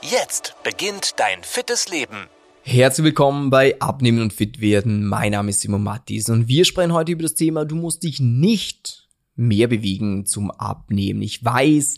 Jetzt beginnt dein fittes Leben. Herzlich willkommen bei Abnehmen und Fit werden. Mein Name ist Simon Mattis und wir sprechen heute über das Thema, du musst dich nicht mehr bewegen zum Abnehmen. Ich weiß,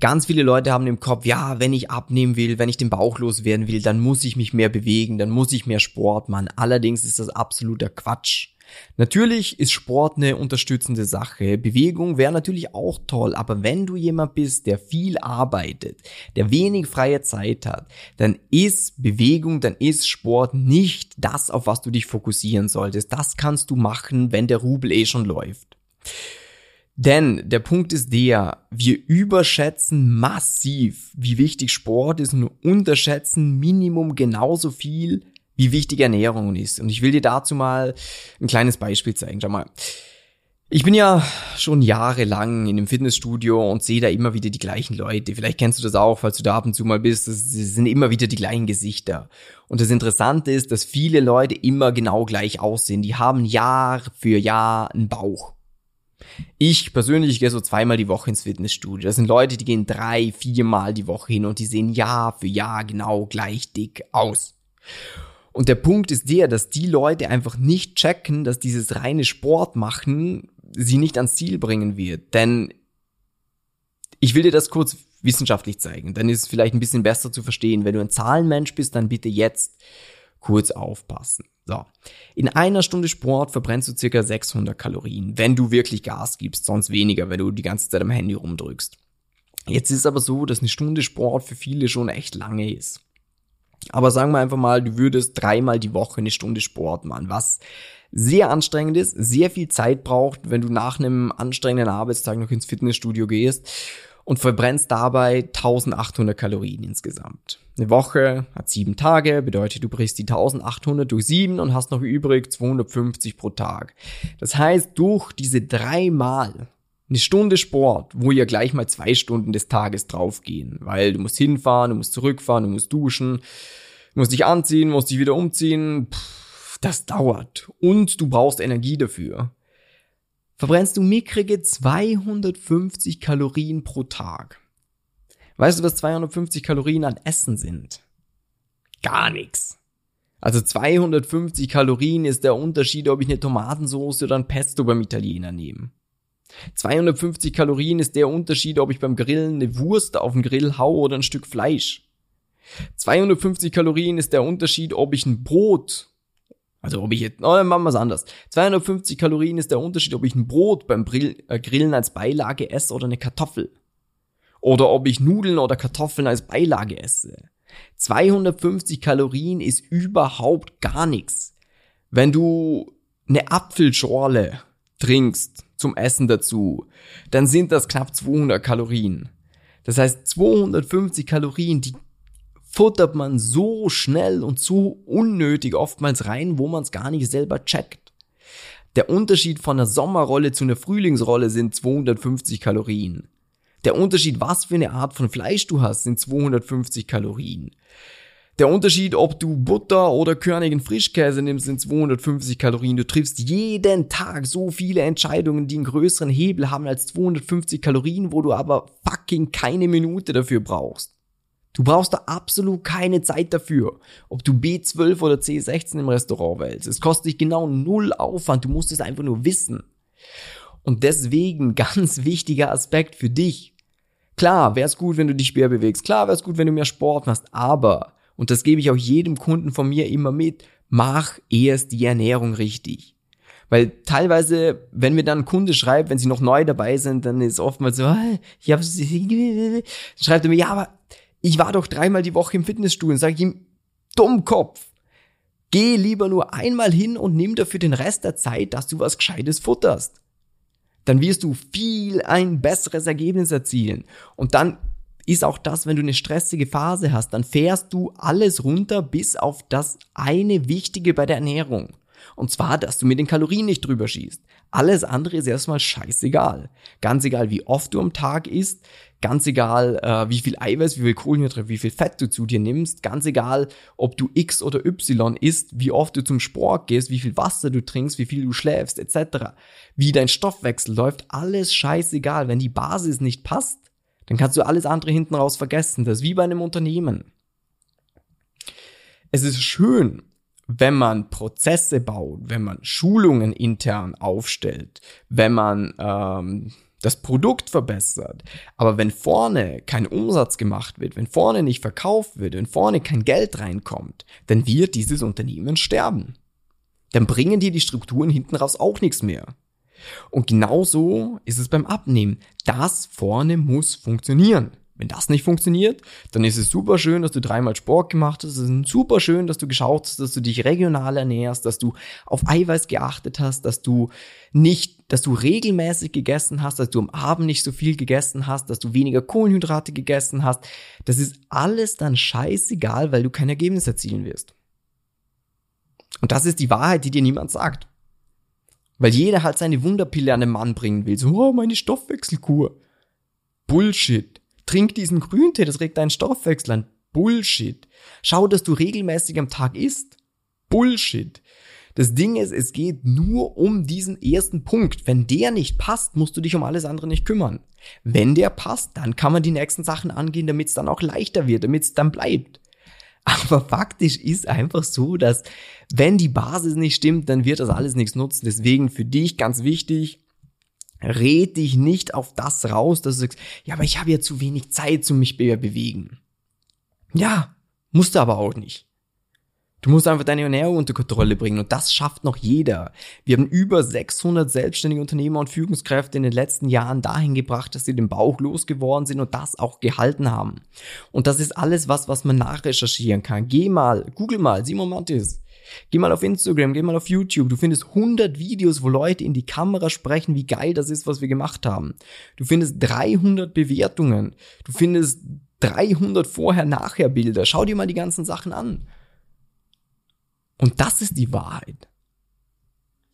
ganz viele Leute haben im Kopf, ja, wenn ich abnehmen will, wenn ich den Bauch loswerden will, dann muss ich mich mehr bewegen, dann muss ich mehr Sport machen. Allerdings ist das absoluter Quatsch. Natürlich ist Sport eine unterstützende Sache. Bewegung wäre natürlich auch toll, aber wenn du jemand bist, der viel arbeitet, der wenig freie Zeit hat, dann ist Bewegung, dann ist Sport nicht das, auf was du dich fokussieren solltest. Das kannst du machen, wenn der Rubel eh schon läuft. Denn der Punkt ist der, wir überschätzen massiv, wie wichtig Sport ist und unterschätzen Minimum genauso viel, wie wichtig Ernährung ist. Und ich will dir dazu mal ein kleines Beispiel zeigen. Schau mal. Ich bin ja schon jahrelang in dem Fitnessstudio und sehe da immer wieder die gleichen Leute. Vielleicht kennst du das auch, falls du da ab und zu mal bist. Das sind immer wieder die gleichen Gesichter. Und das Interessante ist, dass viele Leute immer genau gleich aussehen. Die haben Jahr für Jahr einen Bauch. Ich persönlich gehe so zweimal die Woche ins Fitnessstudio. Das sind Leute, die gehen drei, viermal die Woche hin und die sehen Jahr für Jahr genau gleich dick aus. Und der Punkt ist der, dass die Leute einfach nicht checken, dass dieses reine Sport machen sie nicht ans Ziel bringen wird. Denn ich will dir das kurz wissenschaftlich zeigen. Dann ist es vielleicht ein bisschen besser zu verstehen. Wenn du ein Zahlenmensch bist, dann bitte jetzt kurz aufpassen. So. In einer Stunde Sport verbrennst du circa 600 Kalorien, wenn du wirklich Gas gibst, sonst weniger, wenn du die ganze Zeit am Handy rumdrückst. Jetzt ist aber so, dass eine Stunde Sport für viele schon echt lange ist. Aber sagen wir einfach mal, du würdest dreimal die Woche eine Stunde Sport machen, was sehr anstrengend ist, sehr viel Zeit braucht, wenn du nach einem anstrengenden Arbeitstag noch ins Fitnessstudio gehst und verbrennst dabei 1800 Kalorien insgesamt. Eine Woche hat sieben Tage, bedeutet du brichst die 1800 durch sieben und hast noch übrig 250 pro Tag. Das heißt, durch diese dreimal eine Stunde Sport, wo ja gleich mal zwei Stunden des Tages draufgehen, weil du musst hinfahren, du musst zurückfahren, du musst duschen, du musst dich anziehen, musst dich wieder umziehen. Pff, das dauert. Und du brauchst Energie dafür. Verbrennst du mickrige 250 Kalorien pro Tag. Weißt du, was 250 Kalorien an Essen sind? Gar nichts. Also 250 Kalorien ist der Unterschied, ob ich eine Tomatensauce oder ein Pesto beim Italiener nehme. 250 Kalorien ist der Unterschied, ob ich beim Grillen eine Wurst auf den Grill hau oder ein Stück Fleisch. 250 Kalorien ist der Unterschied, ob ich ein Brot, also ob ich jetzt, oh, machen wir es anders. 250 Kalorien ist der Unterschied, ob ich ein Brot beim äh, Grillen als Beilage esse oder eine Kartoffel. Oder ob ich Nudeln oder Kartoffeln als Beilage esse. 250 Kalorien ist überhaupt gar nichts. Wenn du eine Apfelschorle trinkst zum Essen dazu, dann sind das knapp 200 Kalorien. Das heißt, 250 Kalorien, die futtert man so schnell und so unnötig oftmals rein, wo man es gar nicht selber checkt. Der Unterschied von einer Sommerrolle zu einer Frühlingsrolle sind 250 Kalorien. Der Unterschied, was für eine Art von Fleisch du hast, sind 250 Kalorien. Der Unterschied, ob du Butter oder körnigen Frischkäse nimmst, sind 250 Kalorien. Du triffst jeden Tag so viele Entscheidungen, die einen größeren Hebel haben als 250 Kalorien, wo du aber fucking keine Minute dafür brauchst. Du brauchst da absolut keine Zeit dafür, ob du B12 oder C16 im Restaurant wählst. Es kostet dich genau null Aufwand, du musst es einfach nur wissen. Und deswegen ganz wichtiger Aspekt für dich. Klar, wäre es gut, wenn du dich mehr bewegst. Klar, wäre es gut, wenn du mehr Sport machst. Aber und das gebe ich auch jedem Kunden von mir immer mit, mach erst die Ernährung richtig. Weil teilweise, wenn mir dann ein Kunde schreibt, wenn sie noch neu dabei sind, dann ist oftmals so, ah, ich habe schreibt er mir, ja, aber ich war doch dreimal die Woche im Fitnessstudio und sage ich ihm, Dummkopf. Geh lieber nur einmal hin und nimm dafür den Rest der Zeit, dass du was Gescheites futterst. Dann wirst du viel ein besseres Ergebnis erzielen. Und dann ist auch das, wenn du eine stressige Phase hast, dann fährst du alles runter bis auf das eine Wichtige bei der Ernährung. Und zwar, dass du mit den Kalorien nicht drüber schießt. Alles andere ist erstmal scheißegal. Ganz egal, wie oft du am Tag isst, ganz egal, äh, wie viel Eiweiß, wie viel Kohlenhydrate, wie viel Fett du zu dir nimmst, ganz egal, ob du X oder Y isst, wie oft du zum Sport gehst, wie viel Wasser du trinkst, wie viel du schläfst, etc. Wie dein Stoffwechsel läuft, alles scheißegal. Wenn die Basis nicht passt, dann kannst du alles andere hinten raus vergessen. Das ist wie bei einem Unternehmen. Es ist schön, wenn man Prozesse baut, wenn man Schulungen intern aufstellt, wenn man ähm, das Produkt verbessert, aber wenn vorne kein Umsatz gemacht wird, wenn vorne nicht verkauft wird, wenn vorne kein Geld reinkommt, dann wird dieses Unternehmen sterben. Dann bringen dir die Strukturen hinten raus auch nichts mehr. Und genauso ist es beim Abnehmen. Das vorne muss funktionieren. Wenn das nicht funktioniert, dann ist es super schön, dass du dreimal Sport gemacht hast. Es ist super schön, dass du geschaut hast, dass du dich regional ernährst, dass du auf Eiweiß geachtet hast, dass du nicht, dass du regelmäßig gegessen hast, dass du am Abend nicht so viel gegessen hast, dass du weniger Kohlenhydrate gegessen hast. Das ist alles dann scheißegal, weil du kein Ergebnis erzielen wirst. Und das ist die Wahrheit, die dir niemand sagt. Weil jeder halt seine Wunderpille an den Mann bringen will. So, oh, meine Stoffwechselkur. Bullshit. Trink diesen Grüntee, das regt deinen Stoffwechsel an. Bullshit. Schau, dass du regelmäßig am Tag isst. Bullshit. Das Ding ist, es geht nur um diesen ersten Punkt. Wenn der nicht passt, musst du dich um alles andere nicht kümmern. Wenn der passt, dann kann man die nächsten Sachen angehen, damit es dann auch leichter wird, damit es dann bleibt. Aber faktisch ist einfach so, dass wenn die Basis nicht stimmt, dann wird das alles nichts nutzen. Deswegen für dich ganz wichtig, red dich nicht auf das raus, dass du sagst, ja, aber ich habe ja zu wenig Zeit zu mich bewegen. Ja, musst du aber auch nicht. Du musst einfach deine Ernährung unter Kontrolle bringen und das schafft noch jeder. Wir haben über 600 selbstständige Unternehmer und Führungskräfte in den letzten Jahren dahin gebracht, dass sie den Bauch losgeworden sind und das auch gehalten haben. Und das ist alles was, was man nachrecherchieren kann. Geh mal, google mal, Simon Mattis. Geh mal auf Instagram, geh mal auf YouTube. Du findest 100 Videos, wo Leute in die Kamera sprechen, wie geil das ist, was wir gemacht haben. Du findest 300 Bewertungen. Du findest 300 Vorher-Nachher-Bilder. Schau dir mal die ganzen Sachen an. Und das ist die Wahrheit.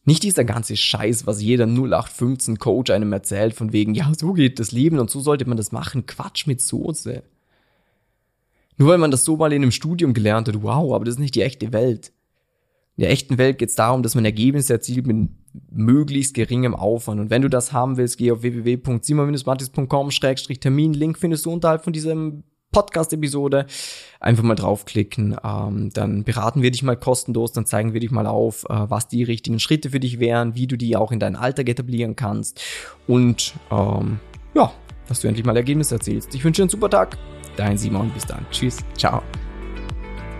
Nicht dieser ganze Scheiß, was jeder 0815 Coach einem erzählt, von wegen, ja, so geht das Leben und so sollte man das machen. Quatsch mit Soße. Nur weil man das so mal in einem Studium gelernt hat, wow, aber das ist nicht die echte Welt. In der echten Welt geht es darum, dass man Ergebnisse erzielt mit möglichst geringem Aufwand. Und wenn du das haben willst, geh auf www.simon-mattis.com-termin. Link findest du unterhalb von diesem Podcast-Episode. Einfach mal draufklicken. Ähm, dann beraten wir dich mal kostenlos, dann zeigen wir dich mal auf, äh, was die richtigen Schritte für dich wären, wie du die auch in deinen Alltag etablieren kannst. Und ähm, ja, dass du endlich mal Ergebnisse erzielst. Ich wünsche dir einen super Tag. Dein Simon, bis dann. Tschüss. Ciao.